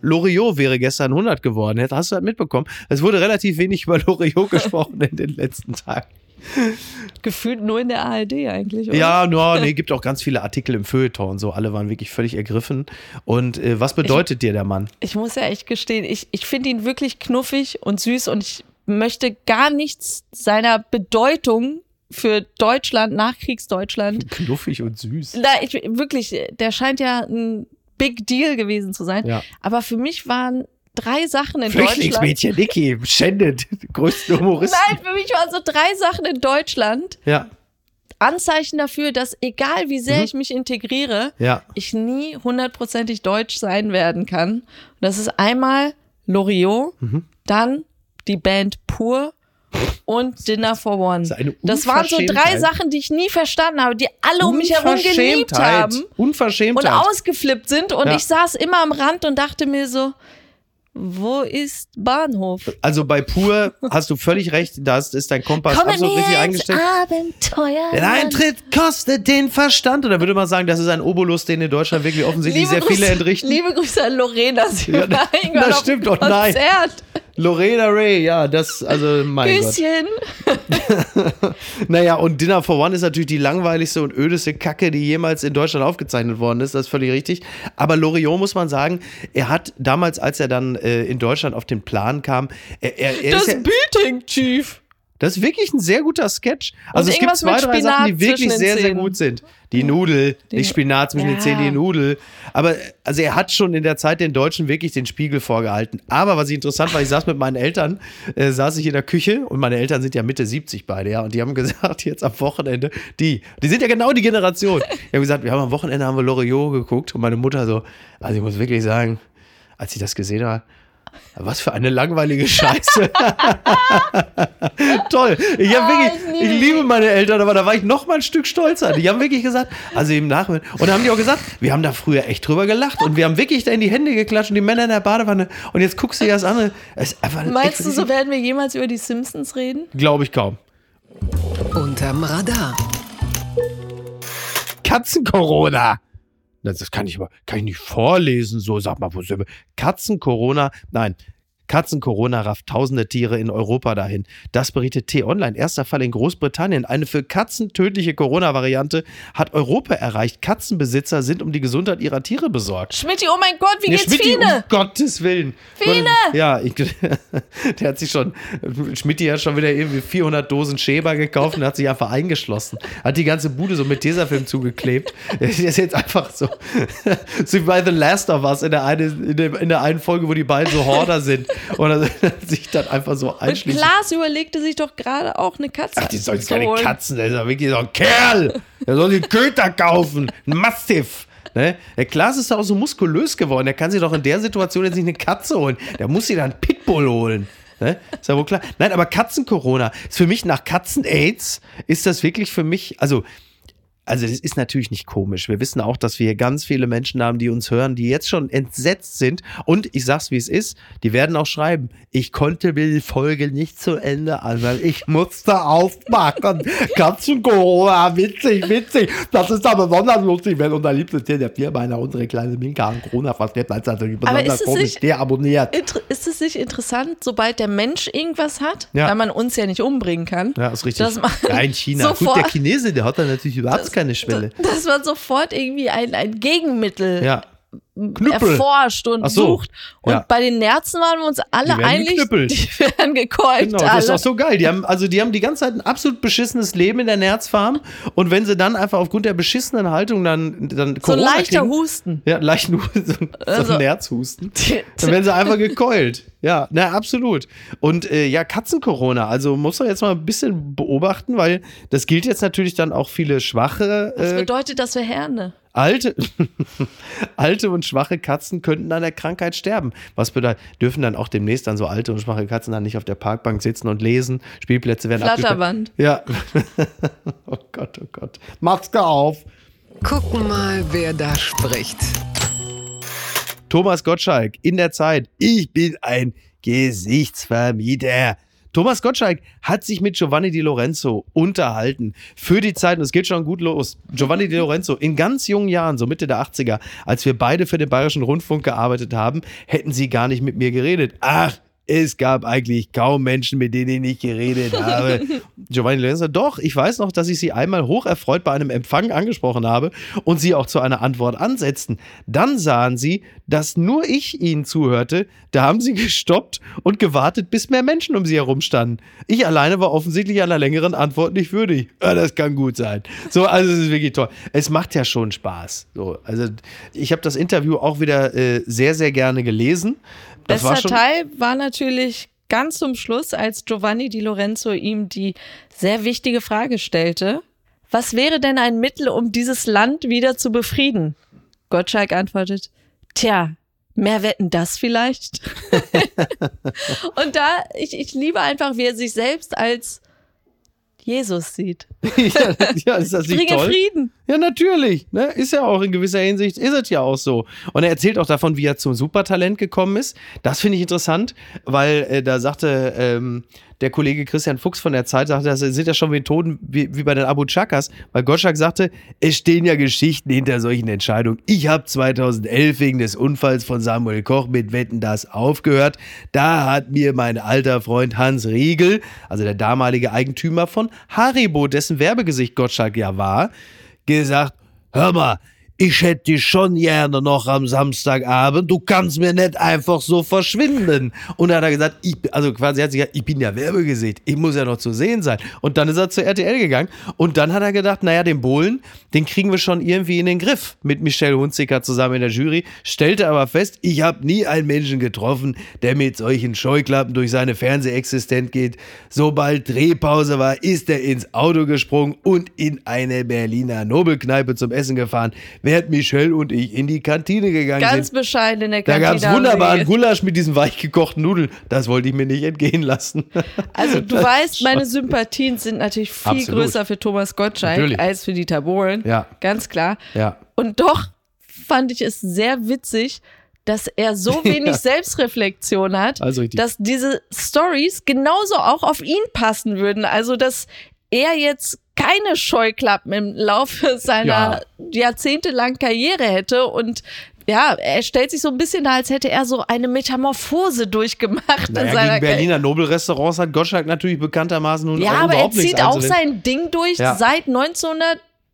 Loriot wäre gestern 100 geworden. Hast du das mitbekommen? Es wurde relativ wenig über Loriot [LAUGHS] gesprochen in den letzten Tagen. Gefühlt nur in der ARD eigentlich, oder? Ja, no, nee, gibt auch ganz viele Artikel im Feuilleton und so. Alle waren wirklich völlig ergriffen. Und äh, was bedeutet dir der Mann? Ich muss ja echt gestehen, ich, ich finde ihn wirklich knuffig und süß und ich möchte gar nichts seiner Bedeutung für Deutschland, Nachkriegsdeutschland. Knuffig und süß. Na, ich, wirklich, der scheint ja ein Big Deal gewesen zu sein. Ja. Aber für mich waren drei Sachen in Deutschland. Flüchtlingsmädchen, Niki, schändet. [LAUGHS] Größten Humoristen. Nein, für mich waren so drei Sachen in Deutschland Ja, Anzeichen dafür, dass egal wie sehr ich mich integriere, ja. ich nie hundertprozentig deutsch sein werden kann. Und das ist einmal Loriot, Mhm. dann die Band Pur und Dinner for One. Das Das waren so drei. Sachen, die ich nie verstanden habe, die alle um mich herum geliebt haben und Unverschämtheit. ausgeflippt sind. Und Ja. ich saß immer am Rand und dachte mir so, wo ist Bahnhof? Also bei Pur hast du völlig recht, das ist dein Kompass absolut richtig eingestellt. Abenteuer. Der Eintritt kostet den Verstand. Und da würde man sagen, das ist ein Obolus, den in Deutschland wirklich offensichtlich sehr viele Grüße, entrichten. Liebe Grüße an Lorena, sie Ja, war das stimmt doch, nein. Lorena Ray, ja, das, also mein Gott. Küsschen. [LAUGHS] Naja, und Dinner for One ist natürlich die langweiligste und ödeste Kacke, die jemals in Deutschland aufgezeichnet worden ist. Das ist völlig richtig. Aber Loriot muss man sagen, er hat damals, als er dann äh, in Deutschland auf den Plan kam, er, er, er Das ist ja, Beating Chief. Das ist wirklich ein sehr guter Sketch. Also es gibt zwei, drei Sachen, die wirklich den sehr, sehr gut sind. Die Nudel, die Spinat zwischen den Ja. Zähnen, die Nudel. Aber also er hat schon in der Zeit den Deutschen wirklich den Spiegel vorgehalten. Aber was ich interessant war, ich saß mit meinen Eltern, äh, saß ich in der Küche und meine Eltern sind ja Mitte 70 beide, ja, und die haben gesagt, [LAUGHS] jetzt am Wochenende, die, die sind ja genau die Generation. Die haben gesagt, wir haben am Wochenende haben wir Loriot geguckt und meine Mutter so, also ich muss wirklich sagen, als ich das gesehen habe, was für eine langweilige Scheiße. [LAUGHS] Toll. Ich, hab Ah, wirklich, ich liebe meine Eltern, aber da war ich noch mal ein Stück stolzer. Die haben wirklich gesagt, also im Nachhinein, und da haben die auch gesagt, wir haben da früher echt drüber gelacht und wir haben wirklich da in die Hände geklatscht und die Männer in der Badewanne und jetzt guckst du dir das an. Es ist einfach Meinst du, so werden wir jemals über die Simpsons reden? Glaube ich kaum. Unterm Radar. Katzen-Corona. Das kann ich, aber- kann ich nicht vorlesen, so sag mal, wo sind wir? Katzen-Corona, nein. Katzen-Corona rafft tausende Tiere in Europa dahin. Das berichtet T-Online. Erster Fall in Großbritannien. Eine für Katzen tödliche Corona-Variante hat Europa erreicht. Katzenbesitzer sind um die Gesundheit ihrer Tiere besorgt. Schmidti, oh mein Gott, wie Ja, geht's Schmidti, um Fine? Gottes Willen. Fine! Ja, ich, [LAUGHS] der hat sich schon, Schmidti hat schon wieder irgendwie 400 Dosen Schäber gekauft und hat sich einfach eingeschlossen. Hat die ganze Bude so mit Tesafilm zugeklebt. [LAUGHS] Der ist jetzt einfach so, [LAUGHS] so wie bei The Last of Us in der, eine, in, der, in der einen Folge, wo die beiden so Horder sind und [LAUGHS] er sich dann einfach so Und einschließen. Klaas überlegte sich doch gerade auch eine Katze Ach, die sollen zu keine holen. Katzen, der ist doch wirklich so ein Kerl. Der soll sich Köter kaufen. Ein Mastiff. Ne? Der Klaas ist doch auch so muskulös geworden. Der kann sich doch in der Situation jetzt nicht eine Katze holen. Der muss sich dann einen Pitbull holen. Ne? Ist ja wohl klar. Nein, aber Katzen-Corona ist für mich nach Katzen-Aids, ist das wirklich für mich, also also das ist natürlich nicht komisch. Wir wissen auch, dass wir hier ganz viele Menschen haben, die uns hören, die jetzt schon entsetzt sind. Und ich sag's, wie es ist, die werden auch schreiben, ich konnte mir die Folge nicht zu Ende anhören. Ich musste aufmachen. [LAUGHS] Katzen Corona, witzig, witzig. Das ist aber besonders lustig, wenn unser liebstes Tier der Vierbeiner, unsere kleine Minka an Corona verstirbt. Das ist natürlich besonders ist es komisch. Der abonniert. Ist es nicht interessant, sobald der Mensch irgendwas hat, Ja. weil man uns ja nicht umbringen kann? Ja, ist richtig. Dass man Ja, in China. [LAUGHS] Gut, der Chinese, der hat da natürlich überhaupt keine Schwelle. [LAUGHS] Dass man sofort irgendwie ein, ein Gegenmittel Ja. Knüppel. erforscht und so. sucht. Und Ja. bei den Nerzen waren wir uns alle Die einig, geknüppelt. [LAUGHS] die werden gekeult. Genau, das alle. ist auch so geil. Die haben, also die haben die ganze Zeit ein absolut beschissenes Leben in der Nerzfarm und wenn sie dann einfach aufgrund der beschissenen Haltung dann, dann so ein Corona leichter kriegen, Husten. ja, leichten Husten, so, so Also- ein Nerzhusten, [LAUGHS] dann werden sie einfach gekeult. Ja, na absolut. Und äh, ja, Katzen-Corona, also muss man jetzt mal ein bisschen beobachten, weil das gilt jetzt natürlich dann auch viele schwache, Das äh, bedeutet, dass wir Herne. alte, [LAUGHS] alte und schwache Katzen könnten an der Krankheit sterben. Was bedeutet, dürfen dann auch demnächst dann so alte und schwache Katzen dann nicht auf der Parkbank sitzen und lesen? Spielplätze werden. Flatterband. Ja. [LAUGHS] oh Gott, oh Gott. Maske auf. Gucken mal, wer da spricht. Thomas Gottschalk in der Zeit. Ich bin ein Gesichtsvermieter. Thomas Gottschalk hat sich mit Giovanni Di Lorenzo unterhalten für die Zeit, und es geht schon gut los. Giovanni Di Lorenzo in ganz jungen Jahren, so Mitte der 80er, als wir beide für den Bayerischen Rundfunk gearbeitet haben, hätten sie gar nicht mit mir geredet. Ach, es gab eigentlich kaum Menschen, mit denen ich geredet habe. [LAUGHS] Giovanni Lorenzo, doch, ich weiß noch, dass ich sie einmal hocherfreut bei einem Empfang angesprochen habe und sie auch zu einer Antwort ansetzten. Dann sahen sie, dass nur ich ihnen zuhörte. Da haben sie gestoppt und gewartet, bis mehr Menschen um sie herum standen. Ich alleine war offensichtlich einer längeren Antwort nicht würdig. Ja, das kann gut sein. So, also es ist wirklich toll. Es macht ja schon Spaß. So, also ich habe das Interview auch wieder äh, sehr, sehr gerne gelesen. Das war Bester schon, Teil war natürlich ganz zum Schluss, als Giovanni Di Lorenzo ihm die sehr wichtige Frage stellte: Was wäre denn ein Mittel, um dieses Land wieder zu befrieden? Gottschalk antwortet: Tja, mehr wetten das vielleicht? [LAUGHS] Und da, ich, ich liebe einfach, wie er sich selbst als Jesus sieht. [LAUGHS] ja, ja, ist das nicht Bringe toll? Frieden. Ja, natürlich. Ne? Ist ja auch in gewisser Hinsicht, ist es ja auch so. Und er erzählt auch davon, wie er zum Supertalent gekommen ist. Das finde ich interessant, weil äh, da sagte ähm, der Kollege Christian Fuchs von der Zeit, sagte, das sind ja schon Methoden wie, wie bei den Abu Chakas, weil Gottschalk sagte, es stehen ja Geschichten hinter solchen Entscheidungen. Ich habe 2011 wegen des Unfalls von Samuel Koch mit Wetten das aufgehört. Da hat mir mein alter Freund Hans Riegel, also der damalige Eigentümer von Haribo, dessen Werbegesicht Gottschalk ja war, gesagt, hör mal, ich hätte dich schon gerne noch am Samstagabend, du kannst mir nicht einfach so verschwinden. Und da hat er gesagt, ich, also quasi hat sie gesagt, ich bin ja Werbegesicht, ich muss ja noch zu sehen sein. Und dann ist er zu RTL gegangen und dann hat er gedacht, naja, den Bohlen, den kriegen wir schon irgendwie in den Griff mit Michelle Hunziker zusammen in der Jury, stellte aber fest, ich habe nie einen Menschen getroffen, der mit solchen Scheuklappen durch seine Fernsehexistenz geht. Sobald Drehpause war, ist er ins Auto gesprungen und in eine Berliner Nobelkneipe zum Essen gefahren, während Michelle und ich in die Kantine gegangen Ganz sind. bescheiden in der Da Kantine. gab es wunderbaren. Gulasch mit diesen weich gekochten Nudeln. Das wollte ich mir nicht entgehen lassen. [LAUGHS] Also du weißt, meine Sympathien sind natürlich viel Absolut. größer für Thomas Gottschalk Natürlich. als für Dieter Bohlen. Ja. Ganz klar. Ja. Und doch fand ich es sehr witzig, dass er so [LAUGHS] wenig Ja. Selbstreflexion hat, Also dass diese Stories genauso auch auf ihn passen würden. Also, dass er jetzt keine Scheuklappen im Laufe [LAUGHS] seiner jahrzehntelangen Karriere hätte und ja, er stellt sich so ein bisschen da, als hätte er so eine Metamorphose durchgemacht in Naja, seiner gegen Berliner Nobelrestaurants hat Gottschalk natürlich bekanntermaßen nun Ja, auch aber er überhaupt nichts zieht auch einzunehmen. sein Ding durch Ja. seit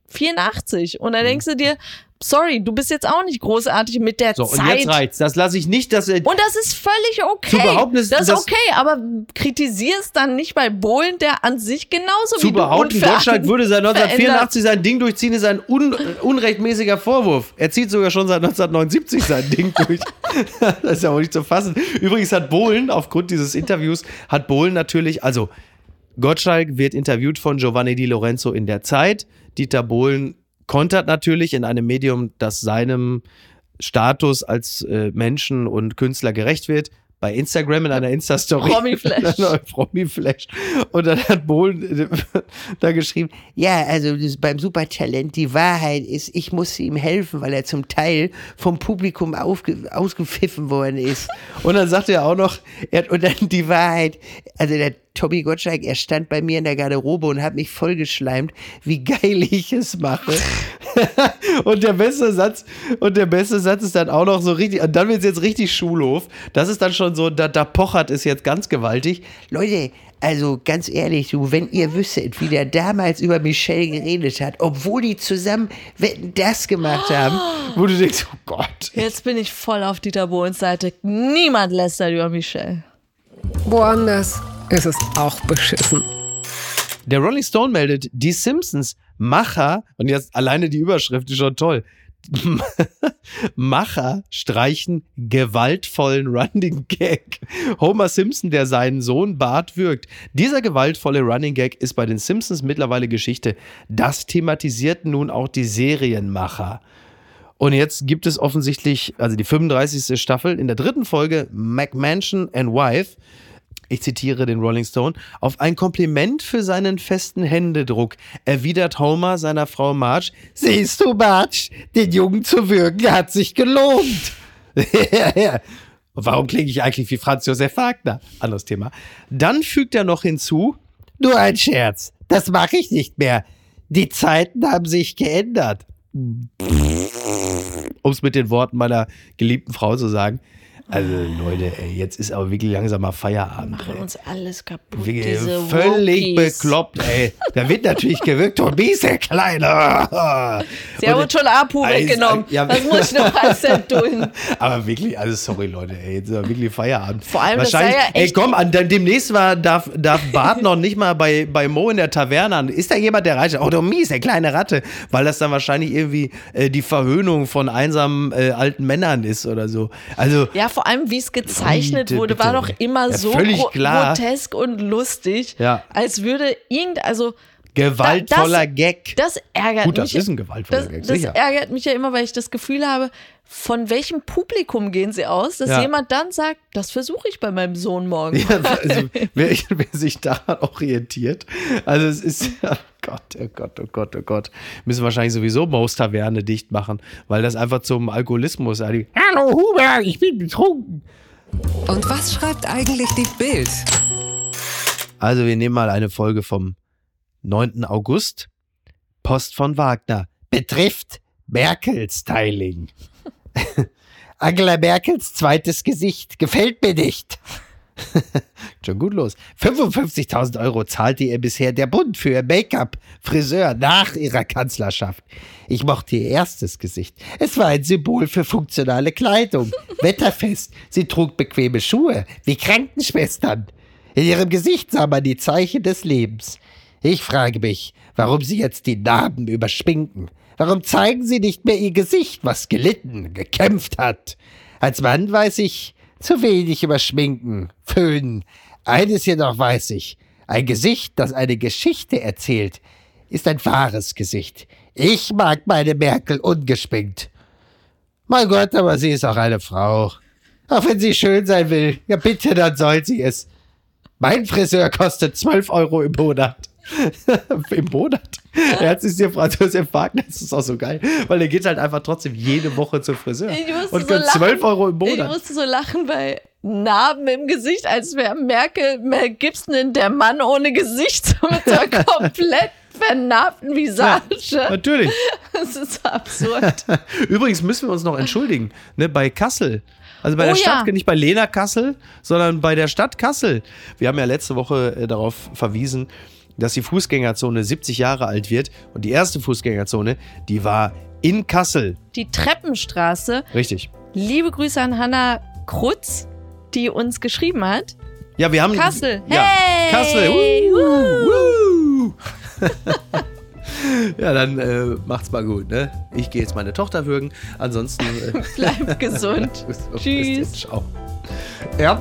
1984. Und da denkst du dir, sorry, du bist jetzt auch nicht großartig mit der So, und Zeit. jetzt reicht's. Das lasse ich nicht, dass er. Und das ist völlig okay. Zu behaupten ist- das ist das- okay, aber kritisier es dann nicht bei Bohlen, der an sich genauso zu wie du behaupten, Gottschalk würde seit verändert. 1984 sein Ding durchziehen, ist ein un unrechtmäßiger Vorwurf. Er zieht sogar schon seit 1979 sein Ding durch. [LAUGHS] das ist ja wohl nicht zu fassen. Übrigens hat Bohlen, aufgrund dieses Interviews, hat Bohlen natürlich, also Gottschalk wird interviewt von Giovanni Di Lorenzo in der Zeit. Dieter Bohlen kontert natürlich in einem Medium, das seinem Status als äh, Menschen und Künstler gerecht wird. Bei Instagram in einer Insta-Story. Promi-Flash. [LAUGHS] Promi-Flash. Und dann hat Bohlen äh, [LAUGHS] da geschrieben, ja, also beim Supertalent, die Wahrheit ist, ich musste ihm helfen, weil er zum Teil vom Publikum ausgepfiffen worden ist. [LAUGHS] Und dann sagte er auch noch, er hat, und dann die Wahrheit, also der Tommy Gottschalk, er stand bei mir in der Garderobe und hat mich vollgeschleimt, wie geil ich es mache. [LAUGHS] und der beste Satz, und der beste Satz ist dann auch noch so richtig, und dann wird es jetzt richtig Schulhof. Das ist dann schon so, da, da pochert es jetzt ganz gewaltig. Leute, also ganz ehrlich, du, wenn ihr wüsstet, wie der damals über Michelle geredet hat, obwohl die zusammen Wetten, das gemacht haben, wo du denkst, oh Gott. Jetzt bin ich voll auf Dieter Bohlens Seite. Niemand lästert über Michelle. Woanders ist es auch beschissen. Der Rolling Stone meldet, die Simpsons Macher, und jetzt alleine die Überschrift ist schon toll. [LAUGHS] Macher streichen gewaltvollen Running Gag. Homer Simpson, der seinen Sohn Bart wirkt. Dieser gewaltvolle Running Gag ist bei den Simpsons mittlerweile Geschichte. Das thematisiert nun auch die Serienmacher. Und jetzt gibt es offensichtlich, also die 35. Staffel, in der dritten Folge McMansion and Wife, ich zitiere den Rolling Stone, auf ein Kompliment für seinen festen Händedruck erwidert Homer seiner Frau Marge, siehst du, Marge, den Jungen zu würgen hat sich gelohnt. [LAUGHS] Warum klinge ich eigentlich wie Franz Josef Wagner? Anderes Thema. Dann fügt er noch hinzu, nur ein Scherz, das mache ich nicht mehr. Die Zeiten haben sich geändert. Um es mit den Worten meiner geliebten Frau zu sagen. Also Leute, ey, jetzt ist aber wirklich langsam mal Feierabend. Machen Ey. uns alles kaputt. Wirklich völlig Wokies. bekloppt, ey. Da wird natürlich gewirkt, Tobias, der Kleine. [LAUGHS] Sie haben Und- uns schon Apu Alles- weggenommen. ja. Was muss ich noch alles erdulden? [LAUGHS] Aber wirklich, also sorry Leute, ey, jetzt ist aber wirklich Feierabend. Vor allem, das Wahrscheinlich, sei ja ey echt- komm, an, demnächst war, darf, darf Bart noch nicht mal bei, bei Mo in der Taverne an. Ist da jemand, der reicht? Oh, du mies, der kleine Ratte. Weil das dann wahrscheinlich irgendwie äh, die Verhöhnung von einsamen äh, alten Männern ist oder so. Also, Ja, vor allem, wie es gezeichnet Bitte, wurde, bitte. war doch immer Ja, so völlig gro klar. grotesk und lustig, Ja. als würde irgend, also gewaltvoller das- Gag. das ärgert Gut, mich. das ist ein gewaltvoller das, Gag, das sicher. ärgert mich ja immer, weil ich das Gefühl habe, von welchem Publikum gehen sie aus, dass Ja. jemand dann sagt, das versuche ich bei meinem Sohn morgen. Ja, also, [LAUGHS] wer, wer sich daran orientiert, also es ist, [LAUGHS] oh Gott, oh Gott, oh Gott, oh Gott, müssen wahrscheinlich sowieso Maus Taverne dicht machen, weil das einfach zum Alkoholismus, also, hallo Huber, ich bin betrunken. Und was schreibt eigentlich die Bild? Also wir nehmen mal eine Folge vom 9. August, Post von Wagner, betrifft Merkel-Styling. [LAUGHS] Angela Merkels zweites Gesicht gefällt mir nicht. [LAUGHS] Schon gut los. 55.000 Euro zahlte ihr bisher der Bund für ihr Make-up, Friseur nach ihrer Kanzlerschaft. Ich mochte ihr erstes Gesicht. Es war ein Symbol für funktionale Kleidung, [LAUGHS] wetterfest. Sie trug bequeme Schuhe, wie Krankenschwestern. In ihrem Gesicht sah man die Zeichen des Lebens. Ich frage mich, warum sie jetzt die Narben überschminken. Warum zeigen sie nicht mehr ihr Gesicht, was gelitten, gekämpft hat? Als Mann weiß ich zu wenig über Schminken, Föhnen. Eines jedoch weiß ich. Ein Gesicht, das eine Geschichte erzählt, ist ein wahres Gesicht. Ich mag meine Merkel ungeschminkt. Mein Gott, aber sie ist auch eine Frau. Auch wenn sie schön sein will, ja bitte, dann soll sie es. Mein Friseur kostet 12 Euro im Monat. [LAUGHS] Im Monat? Herzlich dir, Franz Josef Wagner, das ist auch so geil, weil er geht halt einfach trotzdem jede Woche zum Friseur. Ich Und so für lachen. 12 Euro im Ich Monat. musste so lachen bei Narben im Gesicht, als wäre Merkel, Mel Gibson in der Mann ohne Gesicht, so [LAUGHS] mit so einer [LAUGHS] komplett vernarbten Visage. Natürlich. Das ist so absurd. Übrigens müssen wir uns noch entschuldigen, ne, bei Kassel. Also bei Oh der Stadt, ja. nicht bei Lena Kassel, sondern bei der Stadt Kassel. Wir haben ja letzte Woche äh, darauf verwiesen, dass die Fußgängerzone 70 Jahre alt wird. Und die erste Fußgängerzone, die war in Kassel. Die Treppenstraße. Richtig. Liebe Grüße an Hanna Krutz, die uns geschrieben hat. Ja, wir haben. Kassel. Ja, Hey! Kassel. Uh, [LAUGHS] uh. ja, dann äh, macht's mal gut, ne? Ich gehe jetzt meine Tochter würgen. Ansonsten. Äh, [LAUGHS] Bleib gesund. [LAUGHS] Tschüss. Ciao. Ja.